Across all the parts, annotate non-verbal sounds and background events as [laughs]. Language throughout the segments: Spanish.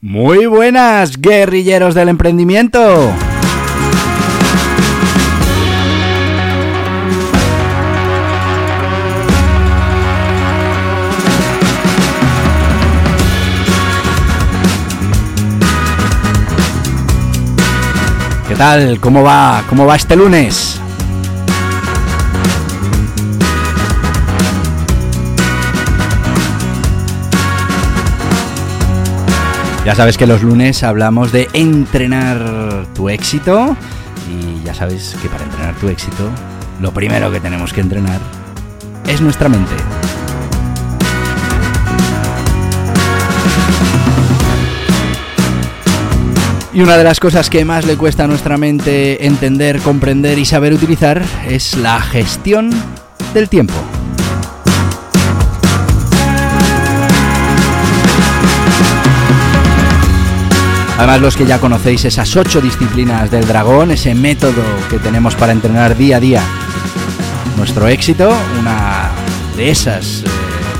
Muy buenas, guerrilleros del emprendimiento. ¿Qué tal? ¿Cómo va? ¿Cómo va este lunes? Ya sabes que los lunes hablamos de entrenar tu éxito y ya sabes que para entrenar tu éxito lo primero que tenemos que entrenar es nuestra mente. Y una de las cosas que más le cuesta a nuestra mente entender, comprender y saber utilizar es la gestión del tiempo. Además, los que ya conocéis esas ocho disciplinas del dragón, ese método que tenemos para entrenar día a día nuestro éxito, una de esas eh,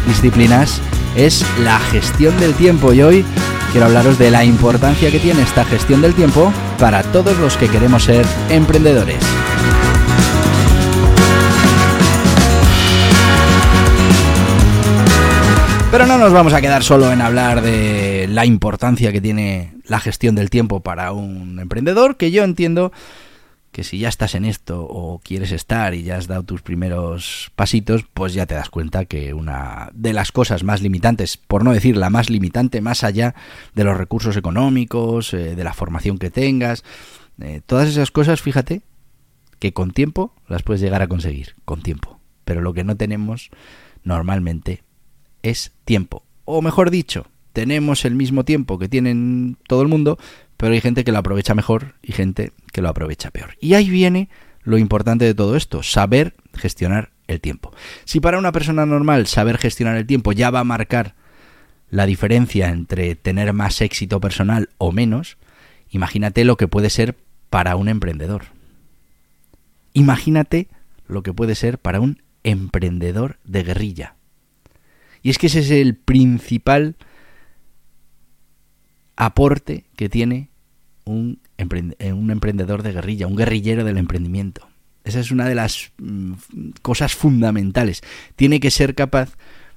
disciplinas es la gestión del tiempo. Y hoy quiero hablaros de la importancia que tiene esta gestión del tiempo para todos los que queremos ser emprendedores. Pero no nos vamos a quedar solo en hablar de la importancia que tiene la gestión del tiempo para un emprendedor, que yo entiendo que si ya estás en esto o quieres estar y ya has dado tus primeros pasitos, pues ya te das cuenta que una de las cosas más limitantes, por no decir la más limitante, más allá de los recursos económicos, eh, de la formación que tengas, eh, todas esas cosas, fíjate, que con tiempo las puedes llegar a conseguir, con tiempo. Pero lo que no tenemos normalmente es tiempo. O mejor dicho, tenemos el mismo tiempo que tienen todo el mundo, pero hay gente que lo aprovecha mejor y gente que lo aprovecha peor. Y ahí viene lo importante de todo esto, saber gestionar el tiempo. Si para una persona normal saber gestionar el tiempo ya va a marcar la diferencia entre tener más éxito personal o menos, imagínate lo que puede ser para un emprendedor. Imagínate lo que puede ser para un emprendedor de guerrilla. Y es que ese es el principal aporte que tiene un, eh, un, emprendedor de guerrilla, un guerrillero del emprendimiento. Esa es una de las mm, cosas fundamentales. Tiene que ser capaz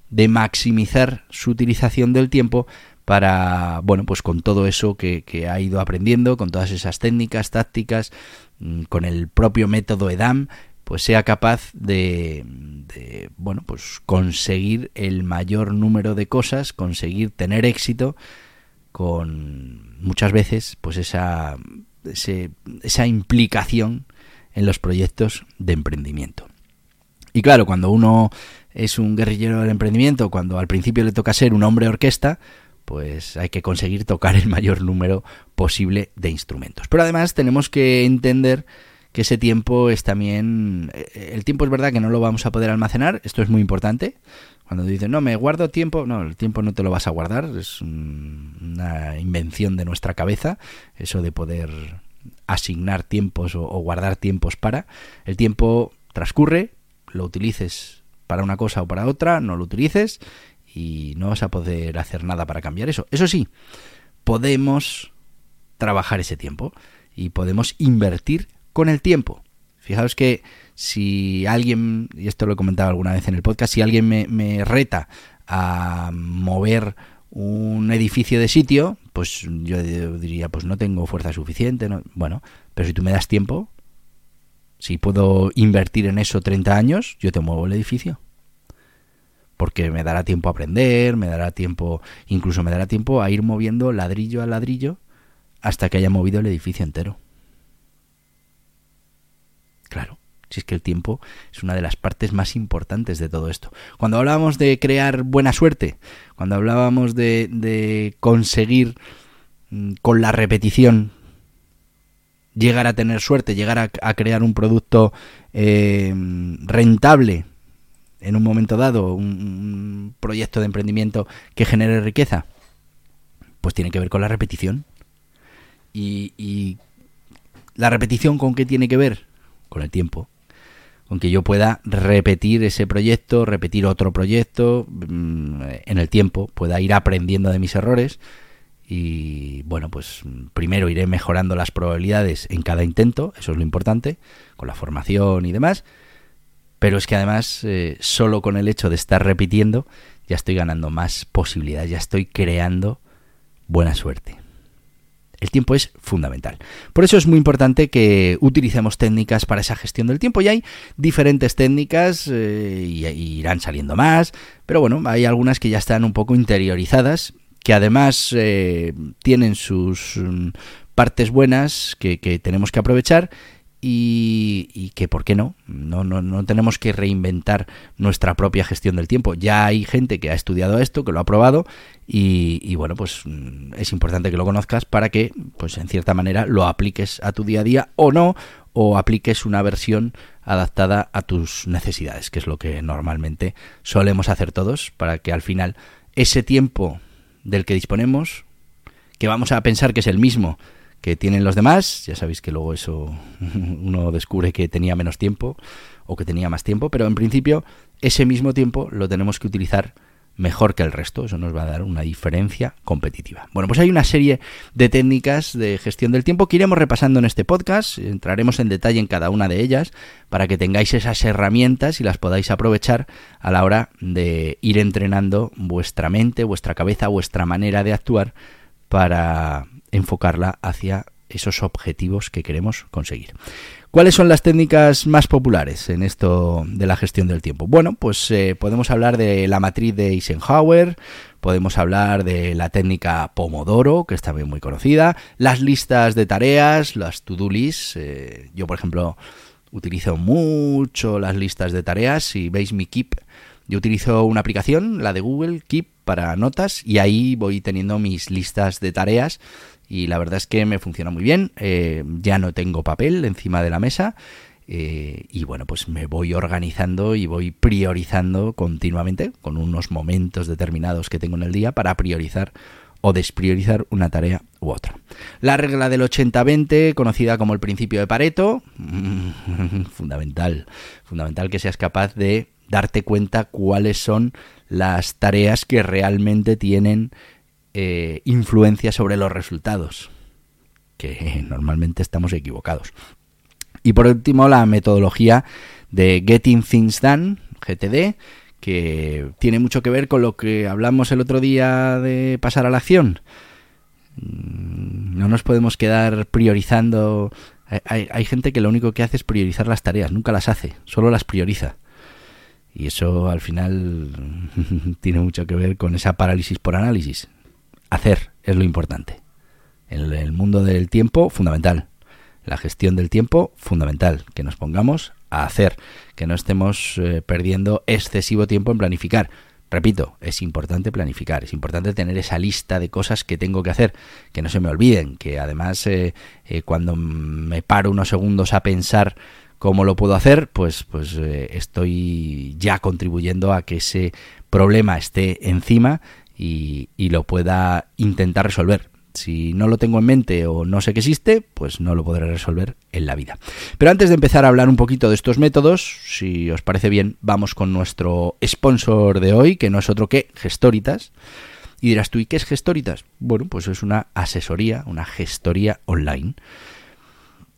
de maximizar su utilización del tiempo para, bueno, pues con todo eso que, que, ha ido aprendiendo, con todas esas técnicas, tácticas, mm, con el propio método EDAM, pues sea capaz de, de, bueno, pues conseguir el mayor número de cosas, conseguir tener éxito con muchas veces pues esa, esa implicación en los proyectos de emprendimiento. Y claro, cuando uno es un guerrillero del emprendimiento, cuando al principio le toca ser un hombre orquesta, pues hay que conseguir tocar el mayor número posible de instrumentos. Pero además tenemos que entender que ese tiempo es también... Eh, el tiempo es verdad que no lo vamos a poder almacenar, esto es muy importante. Cuando dicen, no, me guardo tiempo, no, el tiempo no te lo vas a guardar, es una invención de nuestra cabeza, eso de poder asignar tiempos o, guardar tiempos para. El tiempo transcurre, lo utilices para una cosa o para otra, no lo utilices y no vas a poder hacer nada para cambiar eso. Eso sí, podemos trabajar ese tiempo y podemos invertir con el tiempo. Fijaos que si alguien, y esto lo he comentado alguna vez en el podcast, si alguien me, reta a mover un edificio de sitio, pues yo diría, pues no tengo fuerza suficiente. Bueno, pero si tú me das tiempo, si puedo invertir en eso 30 años, yo te muevo el edificio. Porque me dará tiempo a aprender, me dará tiempo, incluso me dará tiempo a ir moviendo ladrillo a ladrillo hasta que haya movido el edificio entero. Claro Si es que el tiempo es una de las partes más importantes de todo esto. Cuando hablábamos de crear buena suerte, cuando hablábamos de, conseguir mm, con la repetición llegar a tener suerte, llegar a, crear un producto eh, rentable en un momento dado, un, proyecto de emprendimiento que genere riqueza, pues tiene que ver con la repetición. Y, y la repetición con qué tiene que ver? Con el tiempo. Con que yo pueda repetir ese proyecto, repetir otro proyecto mm, en el tiempo, pueda ir aprendiendo de mis errores y bueno, pues primero iré mejorando las probabilidades en cada intento, eso es lo importante, con la formación y demás, pero es que además eh, solo con el hecho de estar repitiendo ya estoy ganando más posibilidades, ya estoy creando buena suerte. El tiempo es fundamental. Por eso es muy importante que utilicemos técnicas para esa gestión del tiempo. Y hay diferentes técnicas eh, y, irán saliendo más, pero bueno, hay algunas que ya están un poco interiorizadas que además eh, tienen sus mm, partes buenas que, tenemos que aprovechar y, que, ¿por qué no? No, no? no tenemos que reinventar nuestra propia gestión del tiempo. Ya hay gente que ha estudiado esto, que lo ha probado y, bueno, pues mm, es importante que lo conozcas para que, pues en cierta manera, lo apliques a tu día a día o no, o apliques una versión adaptada a tus necesidades, que es lo que normalmente solemos hacer todos para que al final ese tiempo del que disponemos, que vamos a pensar que es el mismo que tienen los demás, ya sabéis que luego eso [laughs] uno descubre que tenía menos tiempo o que tenía más tiempo, pero en principio ese mismo tiempo lo tenemos que utilizar mejor que el resto. Eso nos va a dar una diferencia competitiva. Bueno, pues hay una serie de técnicas de gestión del tiempo que iremos repasando en este podcast. Entraremos en detalle en cada una de ellas para que tengáis esas herramientas y las podáis aprovechar a la hora de ir entrenando vuestra mente, vuestra cabeza, vuestra manera de actuar para enfocarla hacia esos objetivos que queremos conseguir. ¿Cuáles son las técnicas más populares en esto de la gestión del tiempo? Bueno, pues eh, podemos hablar de la matriz de Eisenhower, podemos hablar de la técnica Pomodoro, que es también muy conocida, las listas de tareas, las to-do lists. Eh, yo, por ejemplo, utilizo mucho las listas de tareas. Si veis mi Keep, yo utilizo una aplicación, la de Google, Keep, para notas, y ahí voy teniendo mis listas de tareas y la verdad es que me funciona muy bien. Eh, ya no tengo papel encima de la mesa. Eh, y bueno, pues me voy organizando y voy priorizando continuamente con unos momentos determinados que tengo en el día para priorizar o despriorizar una tarea u otra. La regla del 80-20, conocida como el principio de Pareto, [laughs] fundamental, fundamental que seas capaz de darte cuenta cuáles son las tareas que realmente tienen eh, influencia sobre los resultados, que [laughs] normalmente estamos equivocados. Y por último, la metodología de Getting Things Done, GTD, que tiene mucho que ver con lo que hablamos el otro día de pasar a la acción. Mm, no nos podemos quedar priorizando. Hay, hay, gente que lo único que hace es priorizar las tareas, nunca las hace, solo las prioriza. Y eso al final [laughs] tiene mucho que ver con esa parálisis por análisis hacer es lo importante. En el mundo del tiempo, fundamental. La gestión del tiempo, fundamental. Que nos pongamos a hacer, que no estemos eh, perdiendo excesivo tiempo en planificar. Repito, es importante planificar, es importante tener esa lista de cosas que tengo que hacer, que no se me olviden, que además eh, eh, cuando me paro unos segundos a pensar cómo lo puedo hacer, pues, pues estoy ya contribuyendo a que ese problema esté encima y, lo pueda intentar resolver. Si no lo tengo en mente o no sé que existe, pues no lo podré resolver en la vida. Pero antes de empezar a hablar un poquito de estos métodos, si os parece bien, vamos con nuestro sponsor de hoy, que no es otro que Gestoritas. Y dirás tú, ¿y qué es Gestoritas? Bueno, pues es una asesoría, una gestoría online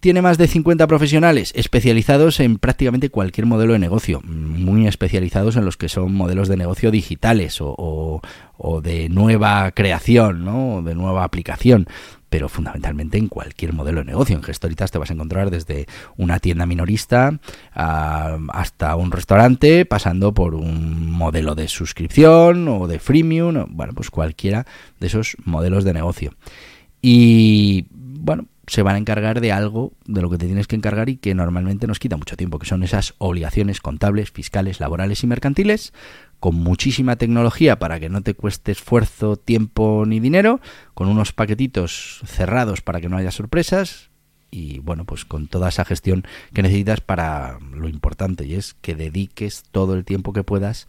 tiene más de 50 profesionales especializados en prácticamente cualquier modelo de negocio, muy especializados en los que son modelos de negocio digitales o, de nueva creación, ¿no? de nueva aplicación pero fundamentalmente en cualquier modelo de negocio. En Gestoritas te vas a encontrar desde una tienda minorista hasta un restaurante, pasando por un modelo de suscripción o de freemium, bueno, pues cualquiera de esos modelos de negocio. Y bueno, se van a encargar de algo de lo que te tienes que encargar y que normalmente nos quita mucho tiempo, que son esas obligaciones contables, fiscales, laborales y mercantiles, con muchísima tecnología para que no te cueste esfuerzo, tiempo ni dinero, con unos paquetitos cerrados para que no haya sorpresas y bueno, pues con toda esa gestión que necesitas para lo importante y es que dediques todo el tiempo que puedas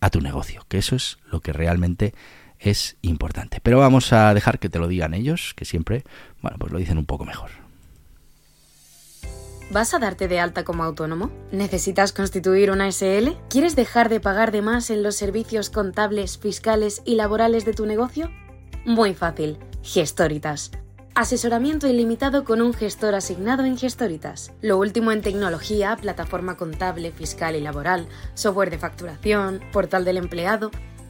a tu negocio, que eso es lo que realmente es importante. Pero vamos a dejar que te lo digan ellos, que siempre, bueno, pues lo dicen un poco mejor. ¿Vas a darte de alta como autónomo? ¿Necesitas constituir una SL? ¿Quieres dejar de pagar de más en los servicios contables, fiscales y laborales de tu negocio? Muy fácil. Gestoritas. Asesoramiento ilimitado con un gestor asignado en Gestoritas. Lo último en tecnología, plataforma contable, fiscal y laboral, software de facturación, portal del empleado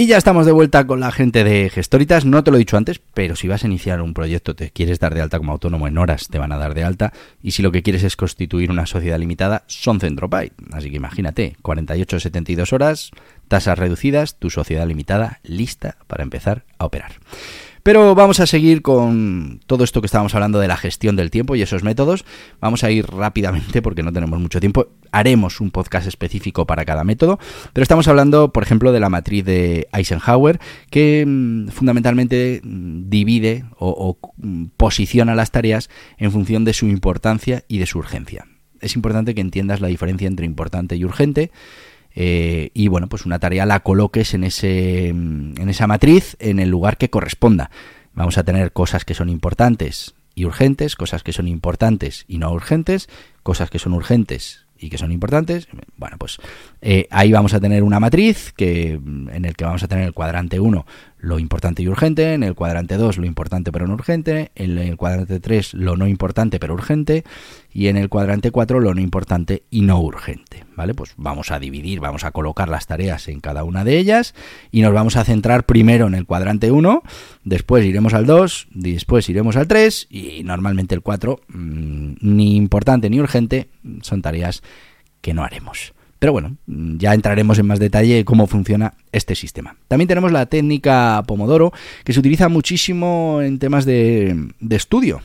Y ya estamos de vuelta con la gente de Gestoritas. No te lo he dicho antes, pero si vas a iniciar un proyecto, te quieres dar de alta como autónomo en horas, te van a dar de alta. Y si lo que quieres es constituir una sociedad limitada, son Centropay. Así que imagínate, 48-72 horas, tasas reducidas, tu sociedad limitada lista para empezar a operar. Pero vamos a seguir con todo esto que estábamos hablando de la gestión del tiempo y esos métodos. Vamos a ir rápidamente porque no tenemos mucho tiempo. Haremos un podcast específico para cada método, pero estamos hablando, por ejemplo, de la matriz de Eisenhower, que mm, fundamentalmente mm, divide o, mm, posiciona las tareas en función de su importancia y de su urgencia. Es importante que entiendas la diferencia entre importante y urgente eh, y bueno, pues una tarea la coloques en, ese, en esa matriz en el lugar que corresponda. Vamos a tener cosas que son importantes y urgentes, cosas que son importantes y no urgentes, cosas que son urgentes y que son importantes. Bueno, pues eh, ahí vamos a tener una matriz que, en el que vamos a tener el cuadrante 1 lo importante y urgente, en el cuadrante 2 lo importante pero no urgente, en el cuadrante 3 lo no importante pero urgente y en el cuadrante 4 lo no importante y no urgente, ¿vale? Pues vamos a dividir, vamos a colocar las tareas en cada una de ellas y nos vamos a centrar primero en el cuadrante 1, después iremos al 2, después iremos al 3 y normalmente el 4 mm, ni importante ni urgente son tareas que no haremos. Pero bueno, ya entraremos en más detalle cómo funciona este sistema. También tenemos la técnica Pomodoro, que se utiliza muchísimo en temas de, estudio.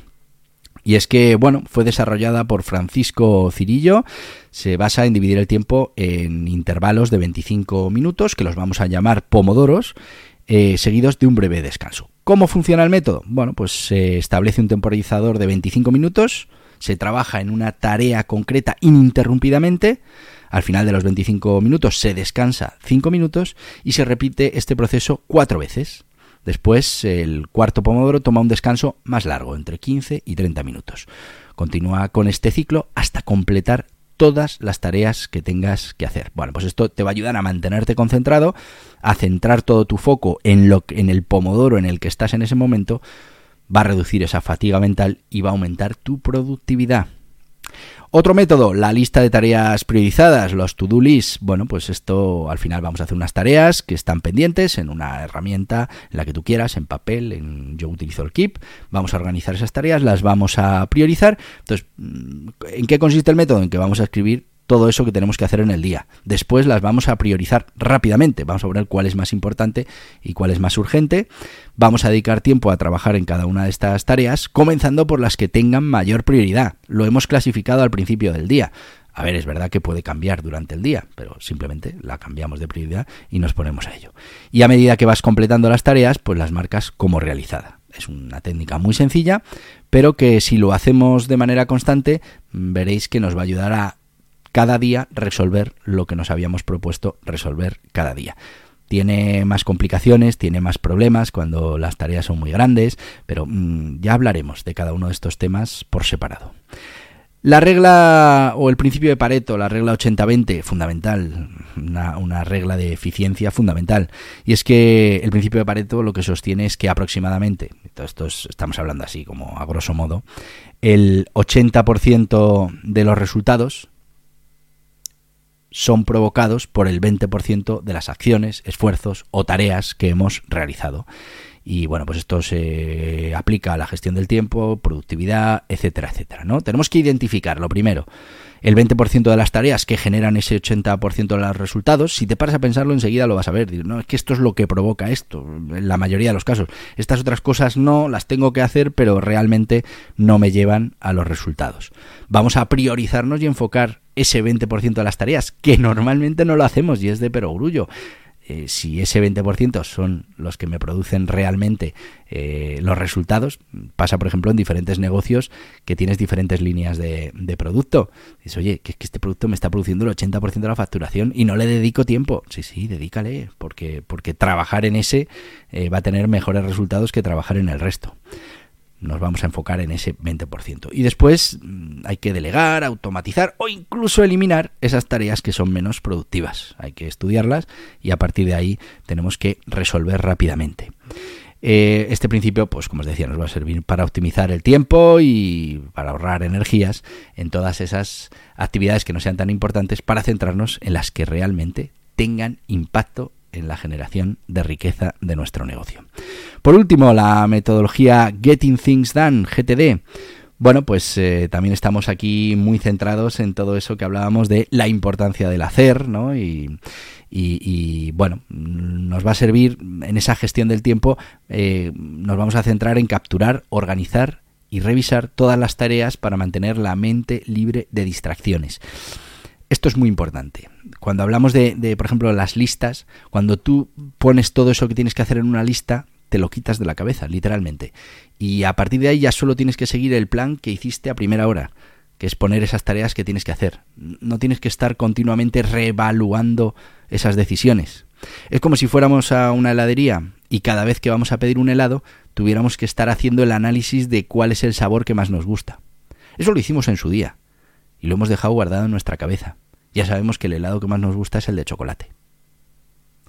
Y es que, bueno, fue desarrollada por Francisco Cirillo. Se basa en dividir el tiempo en intervalos de 25 minutos, que los vamos a llamar pomodoros, eh, seguidos de un breve descanso. ¿Cómo funciona el método? Bueno, pues se establece un temporizador de 25 minutos, se trabaja en una tarea concreta ininterrumpidamente, al final de los 25 minutos se descansa 5 minutos y se repite este proceso cuatro veces. Después, el cuarto pomodoro toma un descanso más largo, entre 15 y 30 minutos. Continúa con este ciclo hasta completar todas las tareas que tengas que hacer. Bueno, pues esto te va a ayudar a mantenerte concentrado, a centrar todo tu foco en, lo, en el pomodoro en el que estás en ese momento, va a reducir esa fatiga mental y va a aumentar tu productividad. Otro método, la lista de tareas priorizadas, los to-do lists. Bueno, pues esto al final vamos a hacer unas tareas que están pendientes en una herramienta, en la que tú quieras, en papel, en yo utilizo el Keep. Vamos a organizar esas tareas, las vamos a priorizar. Entonces, ¿en qué consiste el método? En que vamos a escribir todo eso que tenemos que hacer en el día. Después las vamos a priorizar rápidamente. Vamos a ver cuál es más importante y cuál es más urgente. Vamos a dedicar tiempo a trabajar en cada una de estas tareas, comenzando por las que tengan mayor prioridad. Lo hemos clasificado al principio del día. A ver, es verdad que puede cambiar durante el día, pero simplemente la cambiamos de prioridad y nos ponemos a ello. Y a medida que vas completando las tareas, pues las marcas como realizada. Es una técnica muy sencilla, pero que si lo hacemos de manera constante, veréis que nos va a ayudar a cada día resolver lo que nos habíamos propuesto resolver cada día. Tiene más complicaciones, tiene más problemas cuando las tareas son muy grandes, pero mm, ya hablaremos de cada uno de estos temas por separado. La regla o el principio de Pareto, la regla 80-20, fundamental, una, regla de eficiencia fundamental. Y es que el principio de Pareto lo que sostiene es que aproximadamente, esto estamos hablando así como a grosso modo, el 80% de los resultados son provocados por el 20% de las acciones, esfuerzos o tareas que hemos realizado. Y bueno, pues esto se aplica a la gestión del tiempo, productividad, etcétera, etcétera. ¿no? Tenemos que identificar, lo primero, el 20% de las tareas que generan ese 80% de los resultados. Si te paras a pensarlo, enseguida lo vas a ver. No, es que esto es lo que provoca esto, en la mayoría de los casos. Estas otras cosas no, las tengo que hacer, pero realmente no me llevan a los resultados. Vamos a priorizarnos y enfocar ese 20% de las tareas, que normalmente no lo hacemos y es de perogrullo. Eh, si ese 20% son los que me producen realmente eh, los resultados, pasa por ejemplo en diferentes negocios que tienes diferentes líneas de, producto. Dices, oye, que, que este producto me está produciendo el 80% de la facturación y no le dedico tiempo. Sí, sí, dedícale, porque, porque trabajar en ese eh, va a tener mejores resultados que trabajar en el resto nos vamos a enfocar en ese 20%. Y después mm, hay que delegar, automatizar o incluso eliminar esas tareas que son menos productivas. Hay que estudiarlas y a partir de ahí tenemos que resolver rápidamente. Eh, este principio, pues como os decía, nos va a servir para optimizar el tiempo y para ahorrar energías en todas esas actividades que no sean tan importantes para centrarnos en las que realmente tengan impacto en la generación de riqueza de nuestro negocio. Por último, la metodología Getting Things Done, GTD. Bueno, pues eh, también estamos aquí muy centrados en todo eso que hablábamos de la importancia del hacer, ¿no? Y, bueno, nos va a servir en esa gestión del tiempo, eh, nos vamos a centrar en capturar, organizar y revisar todas las tareas para mantener la mente libre de distracciones. Esto es muy importante. Cuando hablamos de, por ejemplo, las listas, cuando tú pones todo eso que tienes que hacer en una lista, te lo quitas de la cabeza, literalmente. Y a partir de ahí ya solo tienes que seguir el plan que hiciste a primera hora, que es poner esas tareas que tienes que hacer. No tienes que estar continuamente reevaluando esas decisiones. Es como si fuéramos a una heladería y cada vez que vamos a pedir un helado tuviéramos que estar haciendo el análisis de cuál es el sabor que más nos gusta. Eso lo hicimos en su día y lo hemos dejado guardado en nuestra cabeza. Ya sabemos que el helado que más nos gusta es el de chocolate.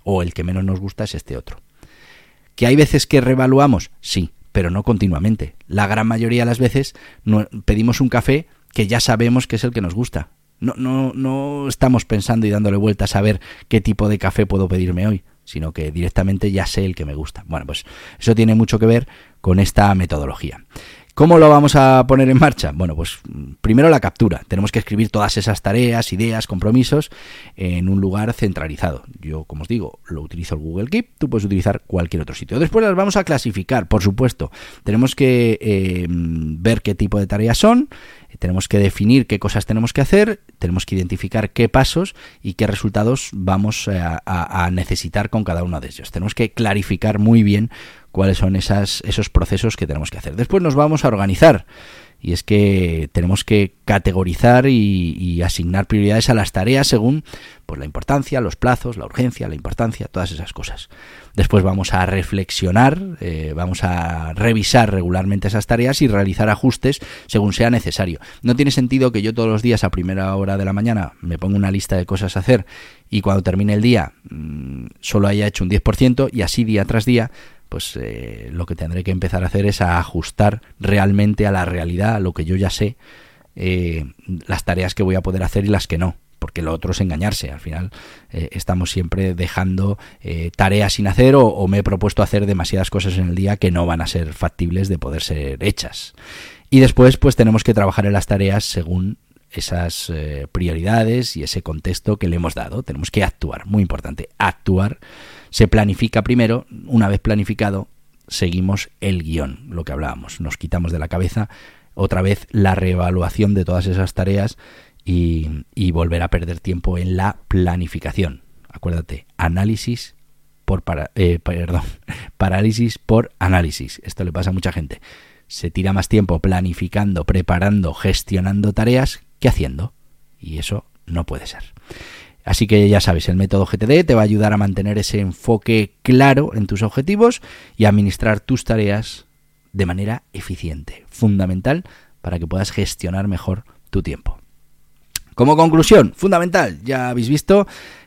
O el que menos nos gusta es este otro. ¿Que hay veces que revaluamos? Sí, pero no continuamente. La gran mayoría de las veces pedimos un café que ya sabemos que es el que nos gusta. No, no, no estamos pensando y dándole vueltas a ver qué tipo de café puedo pedirme hoy, sino que directamente ya sé el que me gusta. Bueno, pues eso tiene mucho que ver con esta metodología. ¿Cómo lo vamos a poner en marcha? Bueno, pues primero la captura. Tenemos que escribir todas esas tareas, ideas, compromisos en un lugar centralizado. Yo, como os digo, lo utilizo el Google Keep, tú puedes utilizar cualquier otro sitio. Después las vamos a clasificar, por supuesto. Tenemos que eh, ver qué tipo de tareas son, tenemos que definir qué cosas tenemos que hacer, tenemos que identificar qué pasos y qué resultados vamos eh, a, necesitar con cada uno de ellos. Tenemos que clarificar muy bien cuáles son esas, esos procesos que tenemos que hacer. Después nos vamos a organizar y es que tenemos que categorizar y, asignar prioridades a las tareas según pues, la importancia, los plazos, la urgencia, la importancia, todas esas cosas. Después vamos a reflexionar, eh, vamos a revisar regularmente esas tareas y realizar ajustes según sea necesario. No tiene sentido que yo todos los días a primera hora de la mañana me ponga una lista de cosas a hacer y cuando termine el día mm, solo haya hecho un 10% y así día tras día pues eh, lo que tendré que empezar a hacer es a ajustar realmente a la realidad, a lo que yo ya sé, eh, las tareas que voy a poder hacer y las que no. Porque lo otro es engañarse. Al final eh, estamos siempre dejando tareas sin hacer o, o, me he propuesto hacer demasiadas cosas en el día que no van a ser factibles de poder ser hechas. Y después pues tenemos que trabajar en las tareas según esas prioridades y ese contexto que le hemos dado. Tenemos que actuar, muy importante, actuar se planifica primero, una vez planificado, seguimos el guion, lo que hablábamos. Nos quitamos de la cabeza otra vez la reevaluación de todas esas tareas y, volver a perder tiempo en la planificación. Acuérdate, análisis por para, eh, perdón, [laughs] parálisis por análisis. Esto le pasa a mucha gente. Se tira más tiempo planificando, preparando, gestionando tareas que haciendo. Y eso no puede ser. Así que ya sabes, el método GTD te va a ayudar a mantener ese enfoque claro en tus objetivos y administrar tus tareas de manera eficiente. Fundamental para que puedas gestionar mejor tu tiempo. Como conclusión, fundamental, ya habéis visto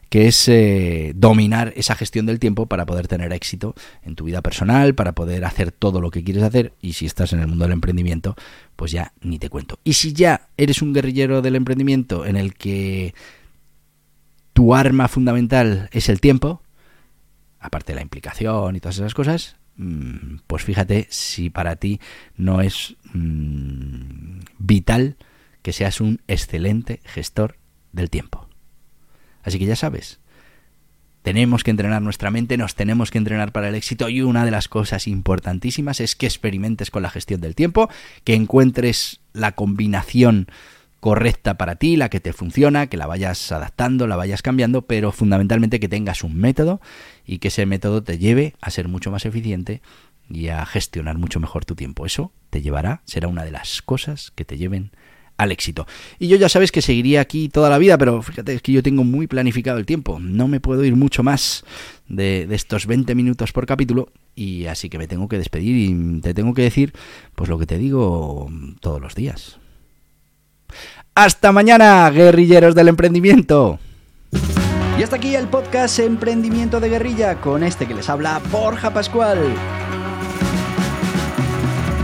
que es eh, dominar esa gestión del tiempo para poder tener éxito en tu vida personal, para poder hacer todo lo que quieres hacer y si estás en el mundo del emprendimiento, pues ya ni te cuento. Y si ya eres un guerrillero del emprendimiento en el que tu arma fundamental es el tiempo, aparte de la implicación y todas esas cosas, mm, pues fíjate si para ti no es mm, vital que seas un excelente gestor del tiempo. Así que ya sabes, tenemos que entrenar nuestra mente, nos tenemos que entrenar para el éxito y una de las cosas importantísimas es que experimentes con la gestión del tiempo, que encuentres la combinación correcta para ti, la que te funciona, que la vayas adaptando, la vayas cambiando, pero fundamentalmente que tengas un método y que ese método te lleve a ser mucho más eficiente y a gestionar mucho mejor tu tiempo. Eso te llevará, será una de las cosas que te lleven al éxito. Y yo ya sabes que seguiría aquí toda la vida, pero fíjate es que yo tengo muy planificado el tiempo. No me puedo ir mucho más de, de, estos 20 minutos por capítulo y así que me tengo que despedir y te tengo que decir pues lo que te digo todos los días. Hasta mañana, guerrilleros del emprendimiento. Y hasta aquí el podcast Emprendimiento de Guerrilla con este que les habla Borja Pascual.